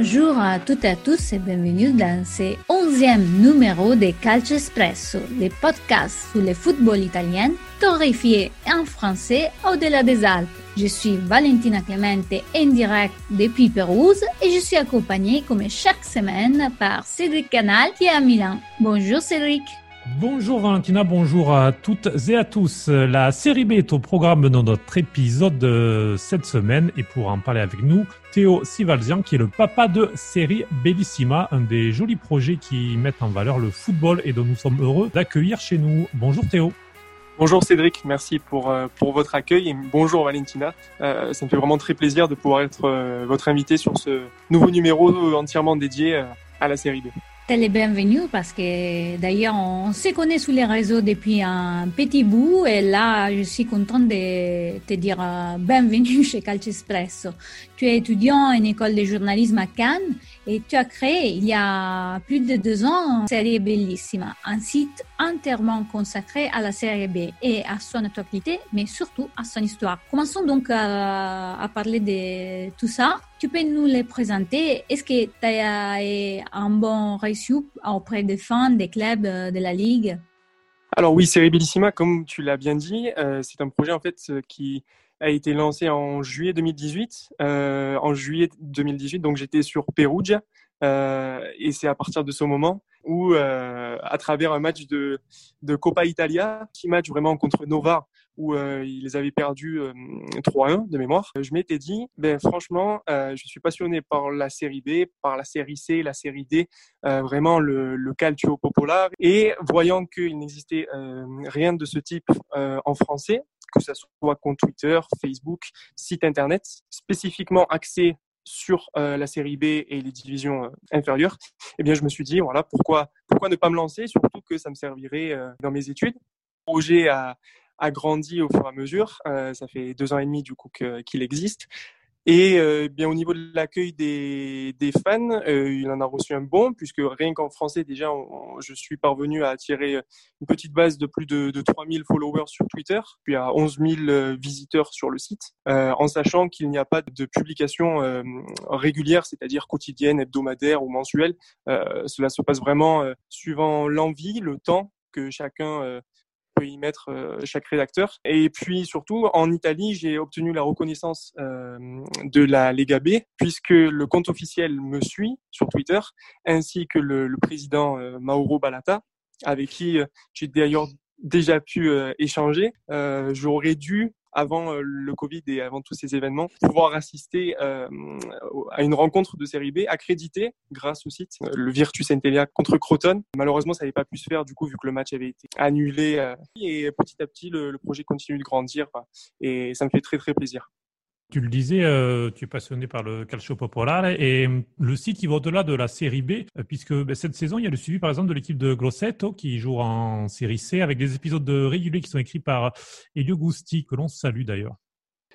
Bonjour à toutes et à tous et bienvenue dans ce onzième numéro de Calcio Espresso, le podcast sur le football italien, torréfié en français au-delà des Alpes. Je suis Valentina Clemente en direct depuis Pérouse et je suis accompagnée comme chaque semaine par Cédric Canal qui est à Milan. Bonjour Cédric. Bonjour Valentina, bonjour à toutes et à tous. La série B est au programme dans notre épisode de cette semaine et pour en parler avec nous, Théo Sivalzian qui est le papa de série Bellissima, un des jolis projets qui mettent en valeur le football et dont nous sommes heureux d'accueillir chez nous. Bonjour Théo. Bonjour Cédric, merci pour, euh, votre accueil et bonjour Valentina. Euh, ça me fait vraiment très plaisir de pouvoir être euh, votre invité sur ce nouveau numéro entièrement dédié à la série B les bienvenue parce que d'ailleurs on se connaît sous les réseaux depuis un petit bout et là je suis contente de te dire euh, bienvenue chez Calcio Espresso. Tu es étudiant en école de journalisme à Cannes et tu as créé il y a plus de deux ans Série Bellissima, un site entièrement consacré à la série B et à son actualité mais surtout à son histoire. Commençons donc à, à parler de tout ça. Tu peux nous les présenter Est-ce que tu as un bon reçu auprès des fans, des clubs euh, de la Ligue? Alors oui, Serie Bellissima, comme tu l'as bien dit, euh, c'est un projet en fait euh, qui a été lancé en juillet 2018. en juillet 2018, donc j'étais sur Perugia. et c'est à partir de ce moment où, à travers un match de, de Coppa Italia, petit match vraiment contre Nova, où euh, ils avaient perdu 3-1 euh, de mémoire, je m'étais dit, ben franchement, euh, je suis passionné par la série B, par la série C, la série D, vraiment le, le calcio populaire. Et voyant qu'il n'existait rien de ce type en français, que ce soit compte Twitter, Facebook, site internet, spécifiquement axé sur la série B et les divisions inférieures, eh bien, je me suis dit, voilà, pourquoi, pourquoi ne pas me lancer, surtout que ça me servirait dans mes études. Projet à, a grandi au fur et à mesure. Euh, ça fait deux ans et demi du coup qu'il existe. Et euh, bien au niveau de l'accueil des, des, fans, euh, il en a reçu un bon, puisque rien qu'en français déjà, je suis parvenu à attirer une petite base de plus de, de 3000 followers sur Twitter, puis à 11 000 visiteurs sur le site, euh, en sachant qu'il n'y a pas de publication euh, régulière, c'est-à-dire quotidienne, hebdomadaire ou mensuelle. cela se passe vraiment suivant l'envie, le temps que chacun y mettre euh, chaque rédacteur. Et puis surtout, en Italie, j'ai obtenu la reconnaissance euh, de la Lega B, puisque le compte officiel me suit sur Twitter, ainsi que le, président euh, Mauro Balata, avec qui j'ai d'ailleurs déjà pu échanger. J'aurais dû avant euh, le Covid et avant tous ces événements, pouvoir assister euh, à une rencontre de série B accréditée grâce au site, euh, le Virtus Entella contre Croton. Malheureusement, ça n'avait pas pu se faire du coup vu que le match avait été annulé. et petit à petit, le, le projet continue de grandir et ça me fait très très plaisir. Tu le disais, euh, tu es passionné par le calcio popolare et euh, le site il va au-delà de la série B euh, puisque ben, cette saison il y a le suivi par exemple de l'équipe de Grosseto qui joue en série C avec des épisodes de réguliers qui sont écrits par Elio Gusti que l'on salue d'ailleurs.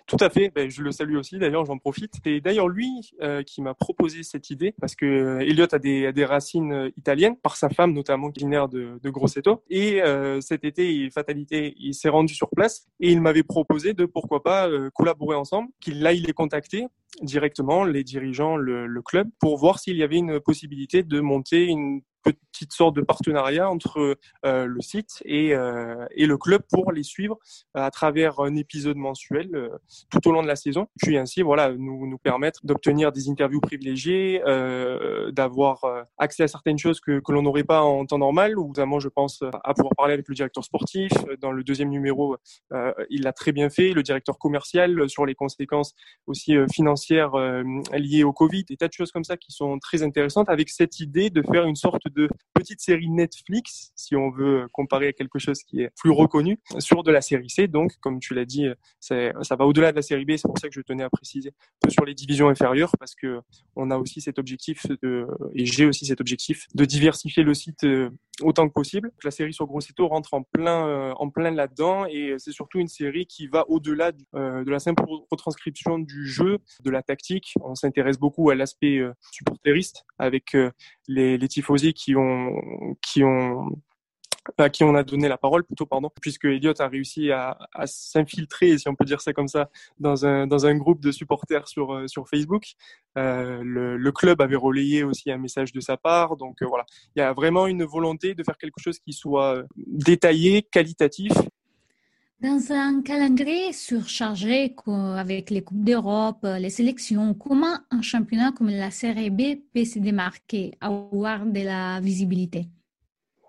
Tout à fait. Ben, je le salue aussi. D'ailleurs, j'en profite. C'est d'ailleurs lui euh, qui m'a proposé cette idée parce que euh, Elliot a des, a des racines euh, italiennes par sa femme notamment est de, de Grosseto. Et euh, cet été, fatalité, il s'est rendu sur place et il m'avait proposé de pourquoi pas collaborer ensemble. Qu'il là, il est directement les dirigeants, le, club, pour voir s'il y avait une possibilité de monter une petite sorte de partenariat entre euh, le site et, euh, et, le club pour les suivre à travers un épisode mensuel euh, tout au long de la saison. Puis ainsi, voilà, nous, nous permettre d'obtenir des interviews privilégiées, d'avoir accès à certaines choses que, que l'on n'aurait pas en temps normal, ou notamment, je pense, à pouvoir parler avec le directeur sportif. Dans le deuxième numéro, il l'a très bien fait, le directeur commercial sur les conséquences aussi financières liées au Covid, des tas de choses comme ça qui sont très intéressantes avec cette idée de faire une sorte de petite série Netflix, si on veut comparer à quelque chose qui est plus reconnu, sur de la série C. Donc, comme tu l'as dit, ça va au-delà de la série B. C'est pour ça que je tenais à préciser un sur les divisions inférieures, parce que on a aussi cet objectif et j'ai aussi cet objectif de diversifier le site euh, autant que possible. La série sur Grosseto rentre en plein, euh, en plein là-dedans, et c'est surtout une série qui va au-delà euh, de la simple retranscription du jeu, tactique. On s'intéresse beaucoup à l'aspect supporteriste avec les, les tifosi qui ont, qui ont à qui on a donné la parole plutôt pardon puisque Elliot a réussi à, s'infiltrer si on peut dire ça comme ça dans un dans un groupe de supporters sur euh, sur Facebook. Euh, le, club avait relayé aussi un message de sa part. Donc euh, voilà. Il y a vraiment une volonté de faire quelque chose qui soit détaillé qualitatif dans un calendrier surchargé avec les Coupes d'Europe, les sélections, comment un championnat comme la Série B peut se démarquer, avoir de la visibilité?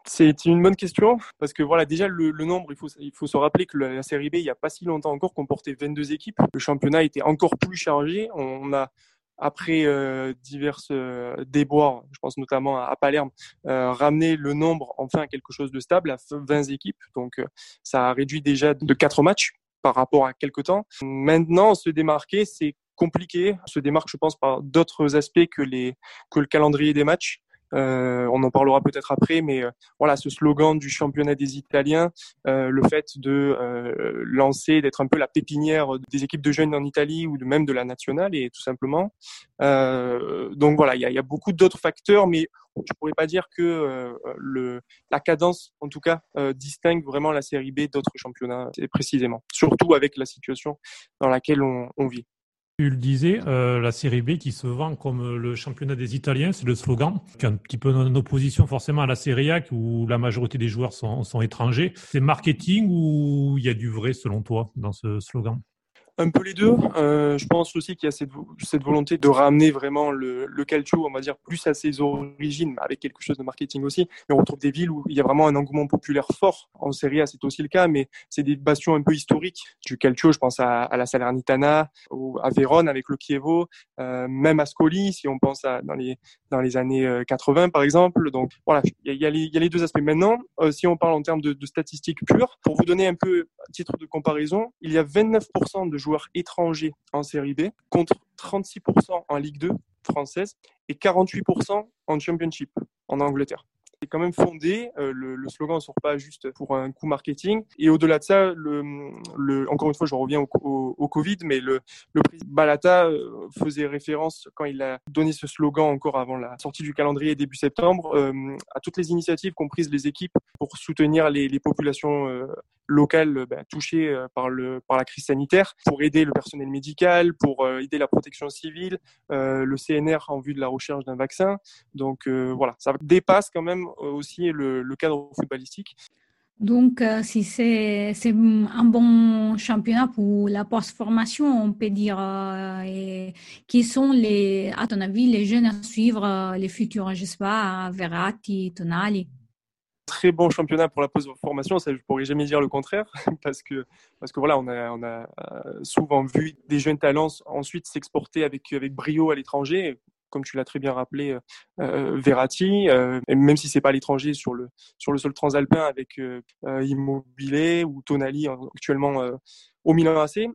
C'est une bonne question parce que voilà déjà le, nombre il faut il faut se rappeler que la série B il n'y a pas si longtemps encore comportait 22 équipes. Le championnat était encore plus chargé. On a après euh, divers euh, déboires je pense notamment à, Palerme euh, ramené le nombre enfin à quelque chose de stable à 20 équipes. Donc euh, ça a réduit déjà de 4 matchs par rapport à quelques temps. Maintenant se démarquer c'est compliqué. Se démarque je pense par d'autres aspects que les que le calendrier des matchs euh, on en parlera peut-être après, mais euh, voilà, ce slogan du championnat des Italiens, euh, le fait de lancer, d'être un peu la pépinière des équipes de jeunes en Italie ou même de la nationale, et tout simplement. donc voilà, il y a, beaucoup d'autres facteurs, mais je pourrais pas dire que la cadence, en tout cas, distingue vraiment la série B d'autres championnats précisément, surtout avec la situation dans laquelle on vit. Tu le disais, euh, la série B qui se vend comme le championnat des Italiens, c'est le slogan, qui est un petit peu en opposition forcément à la Serie A où la majorité des joueurs sont, sont étrangers. C'est marketing ou il y a du vrai selon toi dans ce slogan? Un peu les deux. Euh, je pense aussi qu'il y a cette, cette, volonté de ramener vraiment le, le calcio, on va dire, plus à ses origines, avec quelque chose de marketing aussi. Mais on retrouve des villes où il y a vraiment un engouement populaire fort. En Serie A, c'est aussi le cas, mais c'est des bastions un peu historiques du calcio. Je pense à, à la Salernitana, ou à Vérone avec le Chievo, euh, même à Scoli, si on pense à, dans, les, dans les années 80, euh, par exemple. Donc voilà, il y a, y a, les, deux aspects. Maintenant, euh, si on parle en termes de, de statistiques pures, pour vous donner un peu titre de comparaison, il y a 29% de joueurs étrangers en série B contre 36% en Ligue 2 française et 48% en Championship en Angleterre c'est quand même fondé. Euh, le, slogan ne sort pas juste pour un coup marketing. Et au-delà de ça, encore une fois, je reviens au, Covid, mais le, le président Balata euh, faisait référence, quand il a donné ce slogan encore avant la sortie du calendrier début septembre, euh, à toutes les initiatives qu'ont prises les équipes pour soutenir les, populations locales bah, touchées par, le, par la crise sanitaire, pour aider le personnel médical, pour aider la protection civile, le CNR en vue de la recherche d'un vaccin. Donc voilà, ça dépasse quand même aussi le, le cadre footballistique. Donc, euh, si c'est un bon championnat pour la post-formation, on peut dire, euh, et qui sont, les, à ton avis, les jeunes à suivre, euh, les futurs, je sais pas, Verratti, Tonali Très bon championnat pour la post-formation, ça je pourrais jamais dire le contraire, parce que, parce que voilà, on a, on a souvent vu des jeunes talents ensuite s'exporter avec, avec brio à l'étranger comme tu l'as très bien rappelé, euh, euh, Verratti, euh, même si c'est pas l'étranger sur le sur le sol transalpin avec Immobilier ou Tonali actuellement au Milan AC.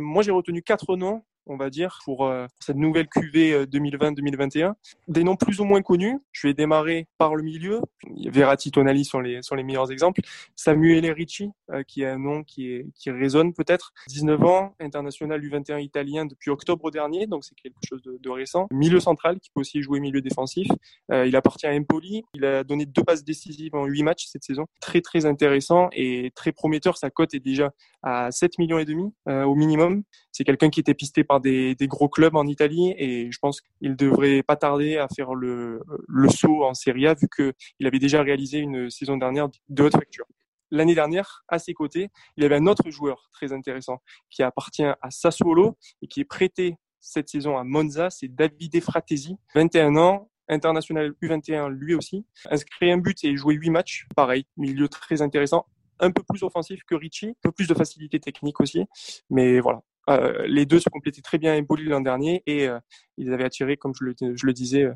moi, j'ai retenu quatre noms on va dire, pour euh, cette nouvelle 2020-2021. Euh, Des noms plus ou moins connus. Je vais démarrer par le milieu. Verratti, Tonali sont les, meilleurs exemples. Samuel Ricci, euh, qui est un nom qui, résonne peut-être. 19 ans, international U21 italien depuis octobre dernier, donc c'est quelque chose de, de, récent. Milieu central, qui peut aussi jouer milieu défensif. il appartient à Empoli. Il a donné deux passes décisives en huit matchs cette saison. Très, très intéressant et très prometteur. Sa cote est déjà à 7 millions et demi au minimum. C'est quelqu'un qui était pisté par des, gros clubs en Italie et je pense qu'il devrait pas tarder à faire le, saut en Serie A vu qu'il avait déjà réalisé une saison dernière de haute facture. L'année dernière, à ses côtés, il y avait un autre joueur très intéressant qui appartient à Sassuolo et qui est prêté cette saison à Monza, c'est Davide Fratesi, 21 ans, international U21 lui aussi, inscrit un but et joué 8 matchs, pareil, milieu très intéressant, un peu plus offensif que Ricci, un peu plus de facilité technique aussi, mais voilà, euh, les deux se complétaient très bien Empoli l'an dernier et euh, ils avaient attiré, comme je le, je le disais, euh,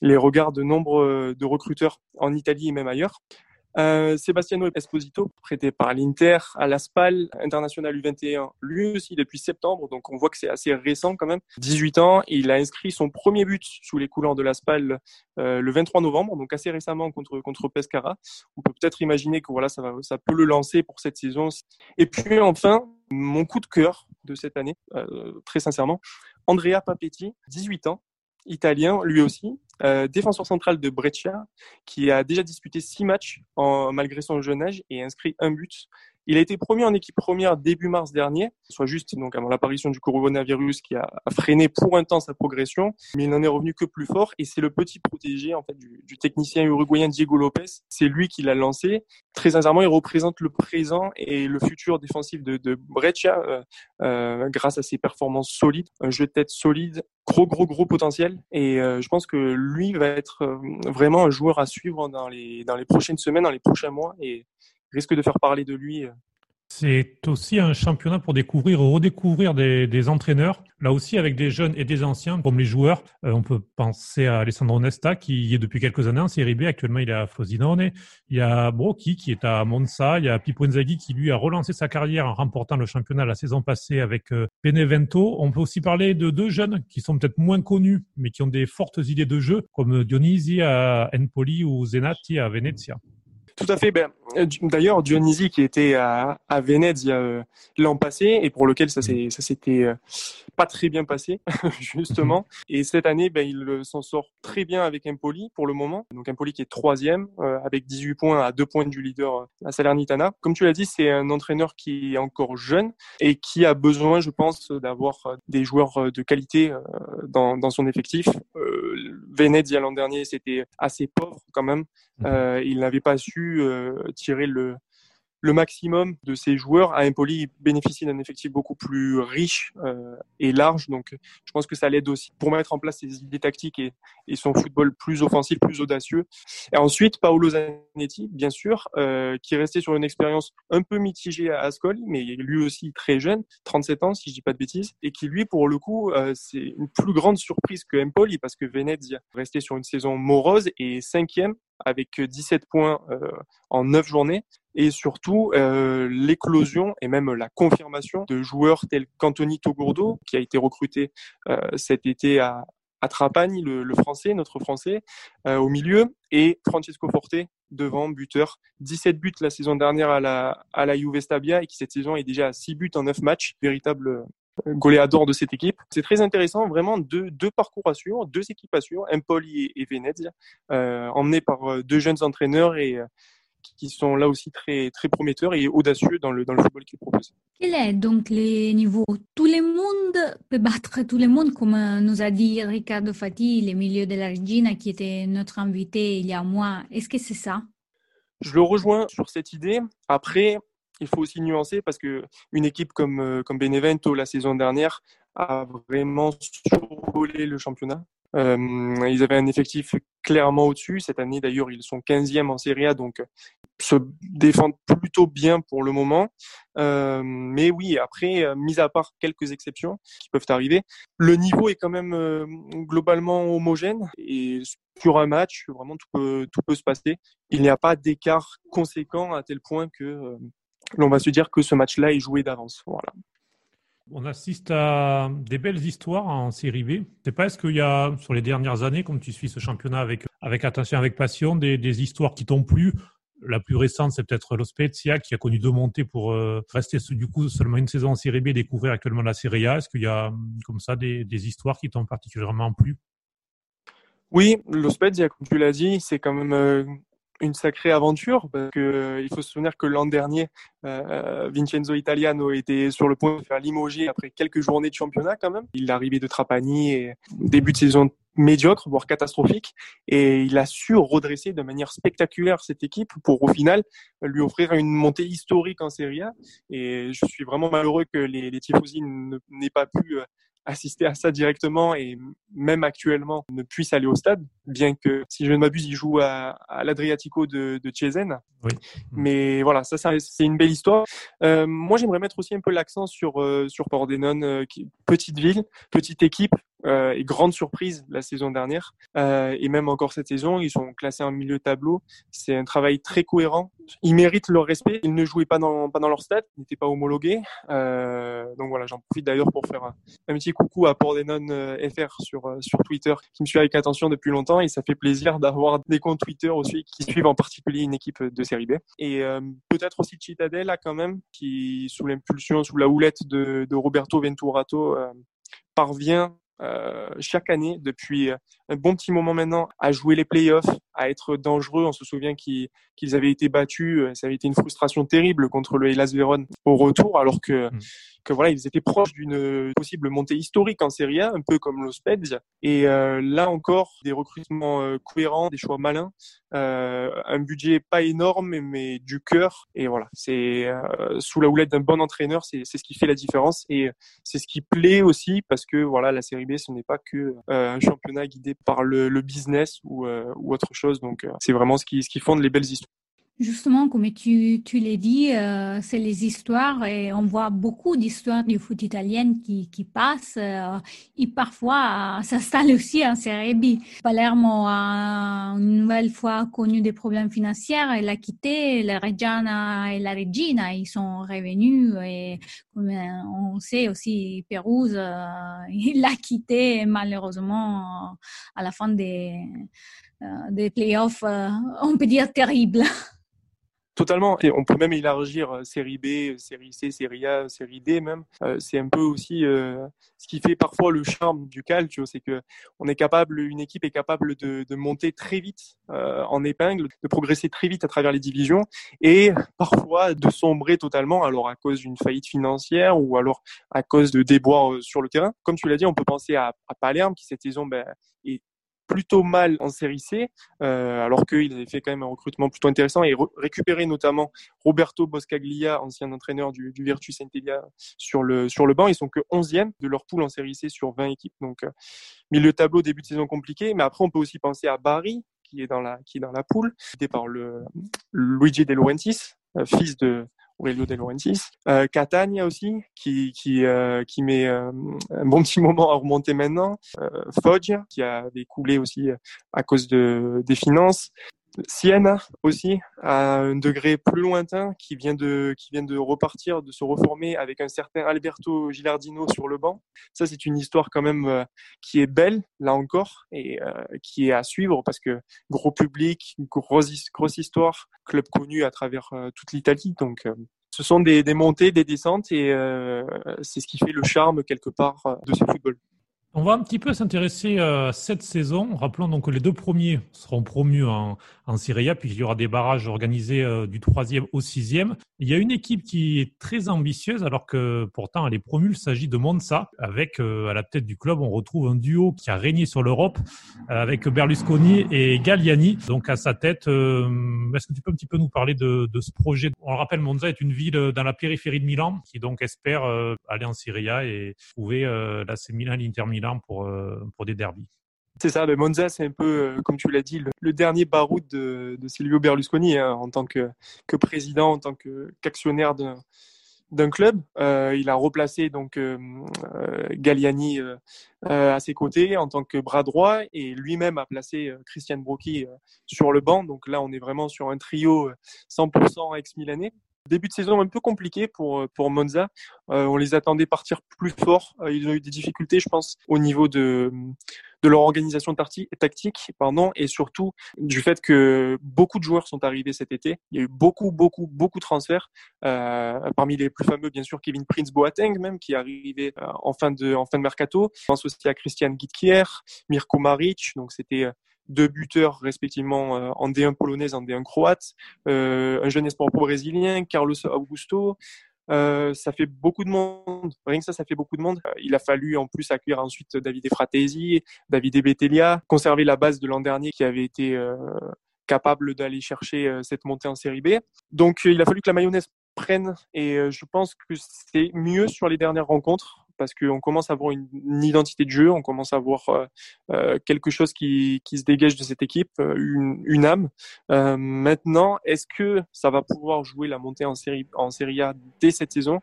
les regards de nombre de recruteurs en Italie et même ailleurs. Euh, Sebastiano Esposito, prêté par l'Inter à la SPAL, international U21, lui aussi depuis septembre, donc on voit que c'est assez récent quand même. 18 ans, il a inscrit son premier but sous les couleurs de la SPAL euh, le 23 novembre, donc assez récemment contre, contre Pescara. On peut peut-être imaginer que voilà, ça peut le lancer pour cette saison. Et puis enfin, mon coup de cœur de cette année, euh, très sincèrement, Andrea Papetti, 18 ans, italien, lui aussi, défenseur central de Breccia, qui a déjà disputé six matchs malgré son jeune âge et inscrit un but. Il a été promu en équipe première début mars dernier, soit juste donc avant l'apparition du coronavirus qui a, freiné pour un temps sa progression, mais il n'en est revenu que plus fort et c'est le petit protégé en fait du, du technicien uruguayen Diego Lopez. C'est lui qui l'a lancé. Très sincèrement, il représente le présent et le futur défensif de, de euh, euh, grâce à ses performances solides, un jeu de tête solide, gros gros gros potentiel et euh, je pense que lui va être euh, vraiment un joueur à suivre dans les dans les prochaines semaines, dans les prochains mois et risque de faire parler de lui. Euh. C'est aussi un championnat pour découvrir ou redécouvrir des, entraîneurs, là aussi avec des jeunes et des anciens, comme les joueurs. Euh, on peut penser à Alessandro Nesta, qui est depuis quelques années en Série B. Actuellement, il est à Frosinone. Il y a Brocchi, qui est à Monza. Il y a Pippo Inzaghi, qui lui a relancé sa carrière en remportant le championnat la saison passée avec euh, Benevento. On peut aussi parler de deux jeunes qui sont peut-être moins connus, mais qui ont des fortes idées de jeu, comme Dionisi à Empoli ou Zenati à Venezia. Tout à fait. Ben, euh, d'ailleurs, Dionysi qui était à, à euh, l'an passé et pour lequel ça s'était euh, pas très bien passé justement. Mm-hmm. Et cette année, ben, il s'en sort très bien avec Empoli pour le moment. Donc Empoli qui est troisième avec 18 points à deux points du leader à Salernitana. Comme tu l'as dit, c'est un entraîneur qui est encore jeune et qui a besoin, je pense, d'avoir des joueurs de qualité dans, dans son effectif. Venezia l'an dernier, c'était assez pauvre quand même. Mm-hmm. il n'avait pas su tirer le, le maximum de ses joueurs. À Empoli, bénéficie d'un effectif beaucoup plus riche euh, et large, donc je pense que ça l'aide aussi pour mettre en place ses idées tactiques et, son football plus offensif, plus audacieux. Et ensuite, Paolo Zanetti, bien sûr, euh, qui est resté sur une expérience un peu mitigée à Ascoli, mais lui aussi très jeune, 37 ans si je dis pas de bêtises, et qui lui, pour le coup, euh, c'est une plus grande surprise que Empoli parce que Venezia restait sur une saison morose et cinquième avec 17 points euh, en 9 journées et surtout euh, l'éclosion et même la confirmation de joueurs tels qu'Anthony Togourdo qui a été recruté euh, cet été à, à Trapani, le, le, français, notre français, euh, au milieu, et Francesco Forte devant, buteur. 17 buts la saison dernière à la, à la Juve Stabia et qui cette saison est déjà à 6 buts en 9 matchs. Véritable goléador de cette équipe. C'est très intéressant, vraiment deux, deux parcours à deux équipes à suivre, Empoli et, et Venezia, euh, emmenés par euh, deux jeunes entraîneurs et euh, qui sont là aussi très, très prometteurs et audacieux dans le, dans le football qu'ils proposent. Quel est donc les niveaux Tout le monde peut battre tout le monde, comme nous a dit Riccardo Fati, le milieu de la Regina, qui était notre invité il y a un mois. Est-ce que c'est ça? Je le rejoins sur cette idée. Après, il faut aussi nuancer parce que une équipe comme, euh, comme Benevento la saison dernière a vraiment survolé le championnat. Euh, ils avaient un effectif clairement au-dessus. Cette année, d'ailleurs, ils sont 15e en Serie A, donc se défendent plutôt bien pour le moment. Euh, mais oui, après, euh, mis à part quelques exceptions qui peuvent arriver, le niveau est quand même euh, globalement homogène et sur un match, vraiment tout peut, tout peut se passer. Il n'y a pas d'écart conséquent à tel point que euh, l'on va se dire que ce match-là est joué d'avance. Voilà. On assiste à des belles histoires en série B. Sais pas, est-ce qu'il y a, sur les dernières années, comme tu suis ce championnat avec, attention, avec passion, des, histoires qui t'ont plu? La plus récente, c'est peut-être l'Ospezia qui a connu deux montées pour euh, rester seulement une saison en Série B et découvrir actuellement la Serie A. Est-ce qu'il y a comme ça des, histoires qui t'ont particulièrement plu? Oui, l'Ospezia, comme tu l'as dit, c'est quand même euh, une sacrée aventure parce que euh, il faut se souvenir que l'an dernier, euh, Vincenzo Italiano était sur le point de faire limoger après quelques journées de championnat quand même. Il est arrivé de Trapani et début de saison médiocre, voire catastrophique, et il a su redresser de manière spectaculaire cette équipe pour au final lui offrir une montée historique en Serie A. Et je suis vraiment malheureux que les, les Tifosi n'aient pas pu euh, assister à ça directement et même actuellement ne puisse aller au stade, bien que si je ne m'abuse, il joue à, à l'Adriatico de, de Chiesen. Oui. Mais voilà, ça, c'est une belle histoire. Euh, moi, j'aimerais mettre aussi un peu l'accent sur euh, sur Pordenone, euh, petite ville, petite équipe, euh, et grande surprise la saison dernière. Euh, et même encore cette saison ils sont classés en milieu tableau. C'est un travail très cohérent. Ils méritent leur respect. Ils ne jouaient pas dans pas dans leur stade. N'étaient pas homologués. Euh, donc voilà j'en profite d'ailleurs pour faire un, petit coucou à Pordenone euh, FR sur euh, sur Twitter qui me suit avec attention depuis longtemps. Et ça fait plaisir d'avoir des comptes Twitter aussi qui suivent en particulier une équipe de série B. Et euh, peut-être aussi Citadel quand même qui sous l'impulsion sous la houlette de, de Roberto Venturato parvient chaque année depuis un bon petit moment maintenant à jouer les playoffs, à être dangereux. On se souvient qu'ils avaient été battus, ça avait été une frustration terrible contre le Hellas Vérone au retour, alors que mm que voilà, ils étaient proches d'une possible montée historique en Serie A, un peu comme l'Ospeds. Et euh, là encore, des recrutements euh, cohérents, des choix malins, euh, un budget pas énorme, mais du cœur. Et voilà, c'est sous la houlette d'un bon entraîneur, c'est ce qui fait la différence. Et c'est ce qui plaît aussi parce que voilà, la Série B, ce n'est pas que un championnat guidé par le, business ou, ou autre chose. Donc c'est vraiment ce qui, ce qui fonde les belles histoires. Justement, comme tu, tu l'as dit, euh, c'est les histoires et on voit beaucoup d'histoires du foot italien qui, qui passent euh, et parfois ça s'installe aussi en Serie B. Palermo a une nouvelle fois connu des problèmes financiers, elle a quitté, la Reggiana et la Regina, ils sont revenus et comme on sait aussi, Pérouse, euh, il l'a quitté malheureusement à la fin des, des playoffs, on peut dire terribles. Totalement. Et on peut même élargir euh, série B, série C, série A, série D même. Euh, c'est un peu aussi euh, ce qui fait parfois le charme du calcio, c'est que on est capable, une équipe est capable de, de monter très vite en épingle, de progresser très vite à travers les divisions et parfois de sombrer totalement, alors à cause d'une faillite financière ou alors à cause de déboires sur le terrain. Comme tu l'as dit, on peut penser à, à Palerme qui cette saison ben, est plutôt mal en série C, euh, alors qu'ils avaient fait quand même un recrutement plutôt intéressant et récupéré notamment Roberto Boscaglia, ancien entraîneur du, Virtus Saint-Elia, sur le, sur le banc. Ils sont que 11e de leur poule en série C sur 20 équipes. Donc, euh, milieu tableau, début de saison compliqué. Mais après, on peut aussi penser à Bari, qui est dans la, qui est dans la poule, aidé par le Luigi De Laurentiis, euh, fils de, Aurelio De Laurentiis. Euh, Catania aussi, qui, qui, euh, qui met euh, un bon petit moment à remonter maintenant. Euh, Foggia, qui avait coulé aussi à cause de, des finances. Siena aussi, à un degré plus lointain, qui vient de qui vient de repartir, de se reformer avec un certain Alberto Gilardino sur le banc. Ça, c'est une histoire quand même qui est belle, là encore, et qui est à suivre parce que gros public, grosse, grosse histoire, club connu à travers toute l'Italie. Donc, ce sont des, des, montées, des descentes, et c'est ce qui fait le charme quelque part de ce football. On va un petit peu s'intéresser à euh, cette saison. Rappelons donc que les deux premiers seront promus en, en Serie A, puis il y aura des barrages organisés euh, du troisième au sixième. Il y a une équipe qui est très ambitieuse, alors que pourtant elle est promue. Il s'agit de Monza, avec euh, à la tête du club, on retrouve un duo qui a régné sur l'Europe, avec Berlusconi et Galliani. Donc à sa tête, est-ce que tu peux un petit peu nous parler de, de, ce projet? On le rappelle, Monza est une ville dans la périphérie de Milan, qui donc espère aller en Serie et trouver l'AC Milan, l'Inter Milan pour, euh, pour des derbies. C'est ça, Monza, c'est un peu, euh, comme tu l'as dit, le, dernier baroud de, Silvio Berlusconi hein, en tant que, président, en tant qu'actionnaire d'un club. Euh, il a replacé donc Galliani à ses côtés en tant que bras droit et lui-même a placé Christian Brocchi sur le banc. Donc là, on est vraiment sur un trio 100% ex-milanais. Début de saison un peu compliqué pour, euh, pour Monza. Euh, on les attendait partir plus fort. Euh, ils ont eu des difficultés, je pense, au niveau de, de leur organisation tactique pardon, et surtout du fait que beaucoup de joueurs sont arrivés cet été. Il y a eu beaucoup, beaucoup, beaucoup de transferts. Euh, parmi les plus fameux, bien sûr, Kevin Prince Boateng, même, qui est arrivé en, fin de, en fin de mercato. Je pense aussi à Christian Gitkier, Mirko Maric. Donc, c'était deux buteurs respectivement euh, en D1 polonaise, en D1 croate, euh, un jeune espoir brésilien, Carlos Augusto. Euh, ça fait beaucoup de monde. Rien que ça, ça fait beaucoup de monde. Il a fallu en plus accueillir ensuite David Fratesi, David Betelia, conserver la base de l'an dernier qui avait été capable d'aller chercher cette montée en série B. Donc il a fallu que la mayonnaise prenne et je pense que c'est mieux sur les dernières rencontres parce qu'on commence à avoir une, identité de jeu, on commence à avoir euh, euh, quelque chose qui, se dégage de cette équipe, euh, une, âme. maintenant, est-ce que ça va pouvoir jouer la montée en série, en série A dès cette saison?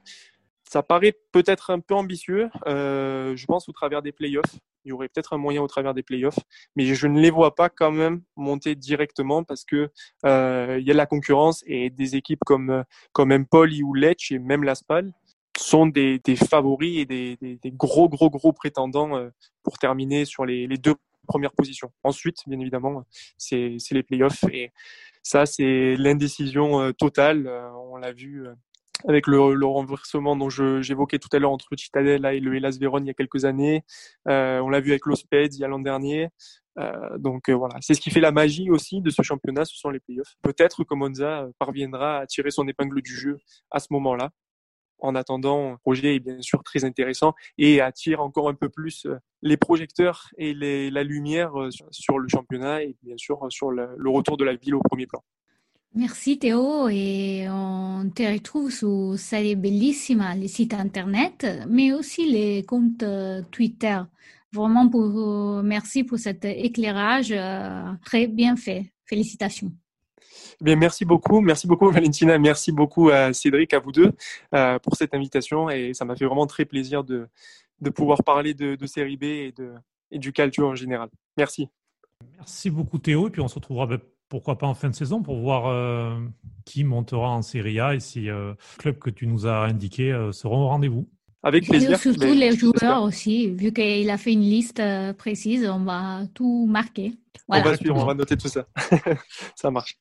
Ça paraît peut-être un peu ambitieux, je pense, au travers des playoffs. Il y aurait peut-être un moyen au travers des playoffs, mais je ne les vois pas quand même monter directement parce que y a la concurrence et des équipes comme comme Empoli ou Lecce et même Laspal sont des, des favoris et des, des, des, gros, gros, gros prétendants euh, pour terminer sur les, les, deux premières positions. Ensuite, bien évidemment, c'est les playoffs et ça, c'est l'indécision euh, totale. Euh, on l'a vu avec le, le renversement dont j'évoquais tout à l'heure entre Cittadella et le Hellas Vérone il y a quelques années. Euh, on l'a vu avec l'Osped il y a l'an dernier. Euh, donc euh, voilà, c'est ce qui fait la magie aussi de ce championnat, ce sont les playoffs. Peut-être que Monza parviendra à tirer son épingle du jeu à ce moment-là. En attendant, le projet est bien sûr très intéressant et attire encore un peu plus les projecteurs et les, la lumière sur le championnat et bien sûr sur le, retour de la ville au premier plan. Merci Théo et on te retrouve sur Serie Bellissima, le site internet, mais aussi les comptes euh, Twitter. Vraiment, merci pour cet éclairage euh, très bien fait. Félicitations. Bien, merci beaucoup, merci beaucoup Valentina, merci beaucoup à Cédric, à vous deux euh, pour cette invitation et ça m'a fait vraiment très plaisir de, de pouvoir parler de, de Série B et, de, et du calcio en général. Merci. Merci beaucoup Théo et puis on se retrouvera ben, pourquoi pas en fin de saison pour voir euh, qui montera en Serie A et si le euh, club que tu nous as indiqué euh, seront au rendez-vous. Avec plaisir. Et surtout les joueurs aussi, vu qu'il a fait une liste précise, on va tout marquer. On va on va noter tout ça. ça marche.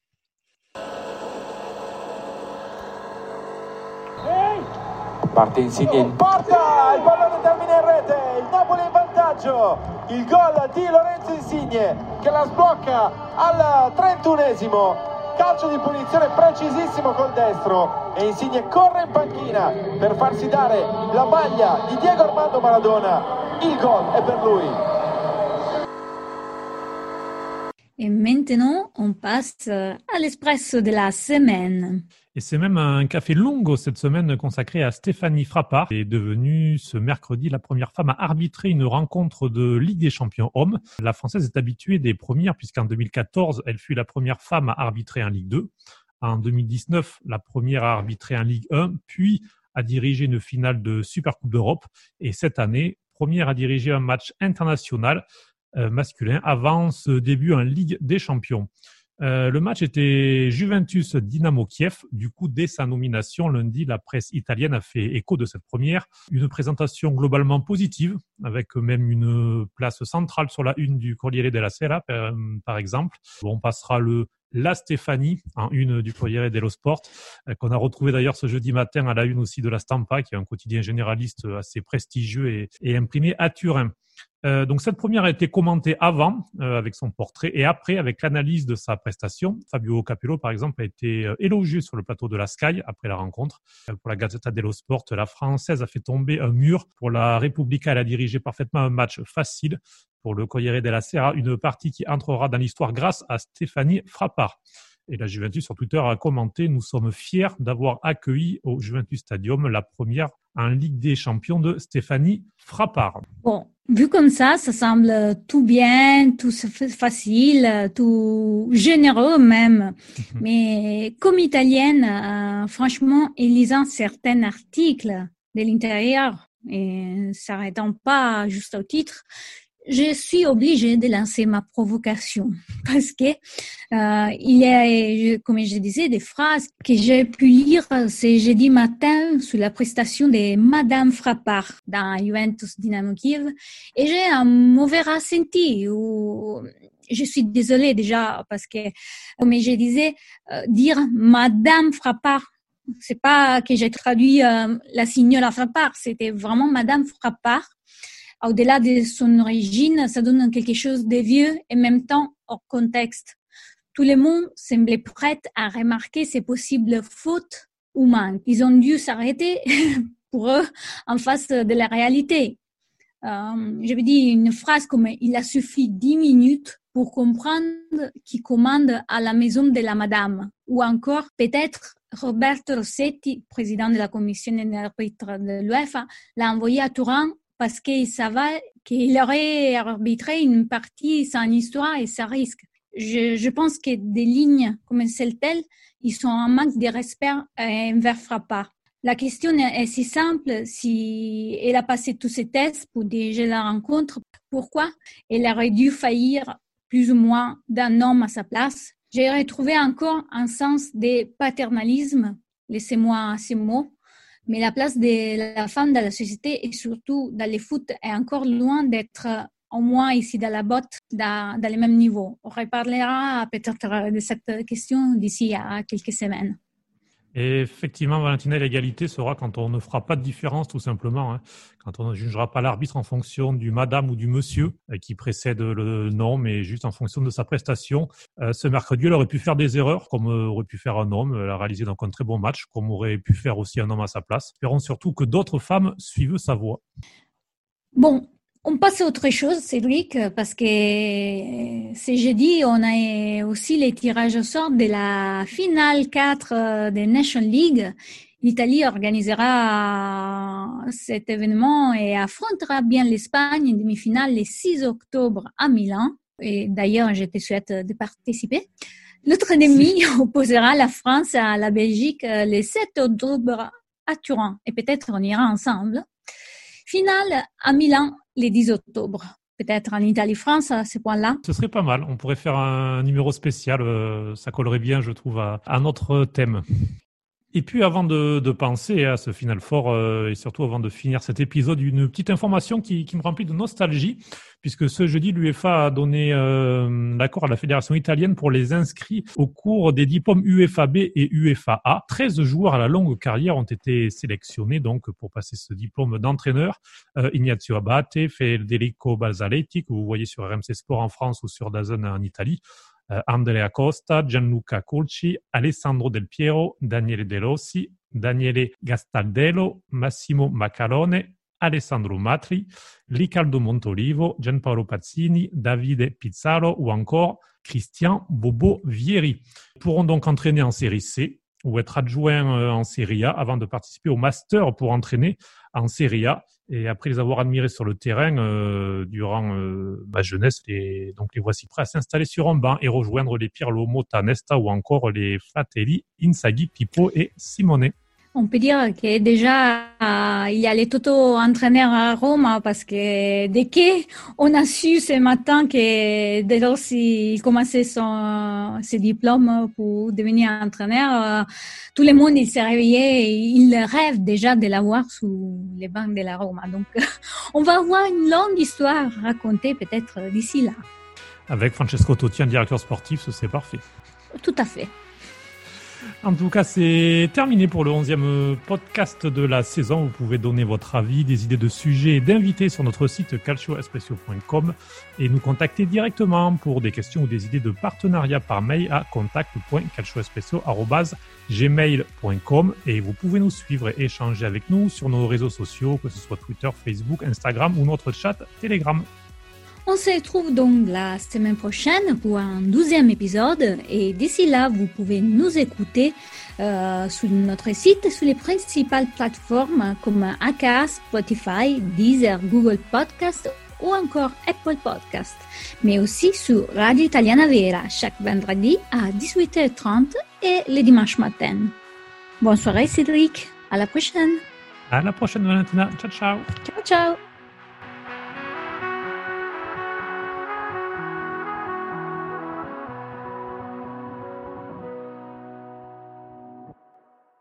Parte Insigne. Porta il pallone termina in rete, il Napoli in vantaggio. Il gol di Lorenzo Insigne che la sblocca al 31esimo. Calcio di punizione precisissimo col destro e Insigne corre in panchina per farsi dare la maglia di Diego Armando Maradona. Il gol è per lui. Et maintenant, on passe à l'espresso de la semaine. Et c'est même un café longo cette semaine consacré à Stéphanie Frappard, qui est devenue ce mercredi la première femme à arbitrer une rencontre de Ligue des champions hommes. La Française est habituée des premières puisqu'en 2014, elle fut la première femme à arbitrer en Ligue 2. En 2019, la première à arbitrer en Ligue 1, puis à diriger une finale de Supercoupe d'Europe. Et cette année, première à diriger un match international euh, masculin avant ce début en Ligue des champions. Euh, le match était Juventus-Dynamo Kiev. Du coup, dès sa nomination lundi, la presse italienne a fait écho de cette première. Une présentation globalement positive, avec même une place centrale sur la une du Corriere della Sera, par, par exemple. on passera le la Stéphanie en une du Corriere dello Sport, euh, qu'on a retrouvé d'ailleurs ce jeudi matin à la une aussi de la Stampa, qui est un quotidien généraliste assez prestigieux et, imprimé à Turin. Euh, donc cette première a été commentée avant euh, avec son portrait et après avec l'analyse de sa prestation. Fabio Capello, par exemple, a été euh, élogieux sur le plateau de la Sky après la rencontre. pour la Gazzetta dello Sport, la Française a fait tomber un mur. Pour la Repubblica, elle a dirigé parfaitement un match facile. Pour le Corriere della Sera, une partie qui entrera dans l'histoire grâce à Stéphanie Frappard. Et la Juventus sur Twitter a commenté Nous sommes fiers d'avoir accueilli au Juventus Stadium la première en Ligue des Champions de Stéphanie Frappard. Bon, vu comme ça, ça semble tout bien, tout facile, tout généreux même. Mais comme italienne, euh, franchement, en lisant certains articles de l'intérieur et s'arrêtant pas juste au titre, je suis obligée de lancer ma provocation parce que euh, il y a, comme je disais, des phrases que j'ai pu lire ce jeudi matin sous la prestation de Madame Frappard dans Juventus Dynamo Kiev et j'ai un mauvais ressenti ou je suis désolée déjà parce que, comme je disais, euh, dire Madame Frappard c'est pas que j'ai traduit euh, la signora Frappard, c'était vraiment Madame Frappard au-delà de son origine, ça donne quelque chose de vieux et en même temps hors contexte. Tout le monde semblait prêt à remarquer ces possibles fautes humaines. Ils ont dû s'arrêter pour eux en face de la réalité. Euh, je vais dire une phrase comme il a suffi dix minutes pour comprendre qui commande à la maison de la madame. Ou encore, peut-être, Roberto Rossetti, président de la commission d'arbitre de l'UEFA, l'a envoyé à Turin parce qu'il savait qu'il aurait arbitré une partie sans histoire et sans risque. Je, pense que des lignes comme celle-là, ils sont en manque de respect envers Frappard. La question est si simple. Si elle a passé tous ces tests pour diriger la rencontre, pourquoi elle aurait dû faillir plus ou moins d'un homme à sa place? J'ai retrouvé encore un sens de paternalisme. Laissez-moi ces mots mais la place de la femme dans la société et surtout dans le foot est encore loin d'être au moins ici dans la botte, dans, dans le même niveau. On reparlera peut-être de cette question d'ici à quelques semaines. Et effectivement, Valentina, l'égalité sera quand on ne fera pas de différence, tout simplement. Hein. Quand on ne jugera pas l'arbitre en fonction du madame ou du monsieur euh, qui précède le nom, mais juste en fonction de sa prestation. Euh, ce mercredi, elle aurait pu faire des erreurs, comme aurait pu faire un homme. Elle a réalisé donc un très bon match, comme aurait pu faire aussi un homme à sa place. Espérons surtout que d'autres femmes suivent sa voie. Bon, on passe à autre chose, Cédric, parce que ce jeudi, on a aussi les tirages au sort de la finale 4 euh, des Nation League. L'Italie organisera cet événement et affrontera bien l'Espagne en demi-finale le 6 octobre à Milan. Et d'ailleurs, je te souhaite de participer. L'autre demi opposera la France à la Belgique le 7 octobre à Turin. Et peut-être on ira ensemble. Finale à Milan les 10 octobre. Peut-être en Italie-France à ce point-là. Ce serait pas mal. On pourrait faire un numéro spécial. Euh, ça collerait bien, je trouve, à, à notre thème. Et puis avant de, de, penser à ce final fort euh, et surtout avant de finir cet épisode, une petite information qui, qui me remplit de nostalgie, puisque ce jeudi, l'UEFA a donné euh, l'accord à la Fédération italienne pour les inscrits au cours des diplômes UEFA B et UEFA A. 13 joueurs à la longue carrière ont été sélectionnés donc pour passer ce diplôme d'entraîneur. Euh, Ignazio Abate, Federico Balzaletti, que vous voyez sur RMC Sport en France ou sur DAZN en Italie, Andrea Costa, Gianluca Colci, Alessandro Del Piero, Daniele De Rossi, Daniele Gastaldello, Massimo Macalone, Alessandro Matri, Riccardo Montolivo, Gianpaolo Pazzini, Davide Pizzaro ou encore Christian Bobo Vieri. Pourront donc entraîner en série C ou être adjoints euh, en série A avant de participer au master pour entraîner en série A. Et après les avoir admirés sur le terrain euh, durant euh, ma jeunesse, les, donc les voici prêts à s'installer sur un banc et rejoindre les Pirlo, Mota, Nesta ou encore les Fratelli, Inzaghi, Pippo et Simone on peut dire que déjà euh, il y a les auto-entraîneurs à Rome parce que dès qu'on a su ce matin que De Rossi commençait son ses diplômes pour devenir entraîneur, euh, tout le monde il s'est réveillé et il rêve déjà de l'avoir sous les bancs de la Roma. Donc on va avoir une longue histoire racontée peut-être d'ici là. Avec Francesco Totti, un directeur sportif, c'est parfait. Tout à fait. En tout cas, c'est terminé pour le 11e podcast de la saison. Vous pouvez donner votre avis, des idées de sujets et d'invités sur notre site calcioespresso.com et nous contacter directement pour des questions ou des idées de partenariat par mail à contact.calcioespresso.gmail.com et vous pouvez nous suivre et échanger avec nous sur nos réseaux sociaux, que ce soit Twitter, Facebook, Instagram ou notre chat Telegram. On se retrouve donc la semaine prochaine pour un douzième épisode et d'ici là, vous pouvez nous écouter euh, sur notre site, sur les principales plateformes comme Acast, Spotify, Deezer, Google Podcast ou encore Apple Podcast, mais aussi sur Radio Italiana Vera chaque vendredi à 18h30 et les dimanches matin. Bonne soirée Cédric, à la prochaine. À la prochaine Valentina, ciao ciao. Ciao ciao.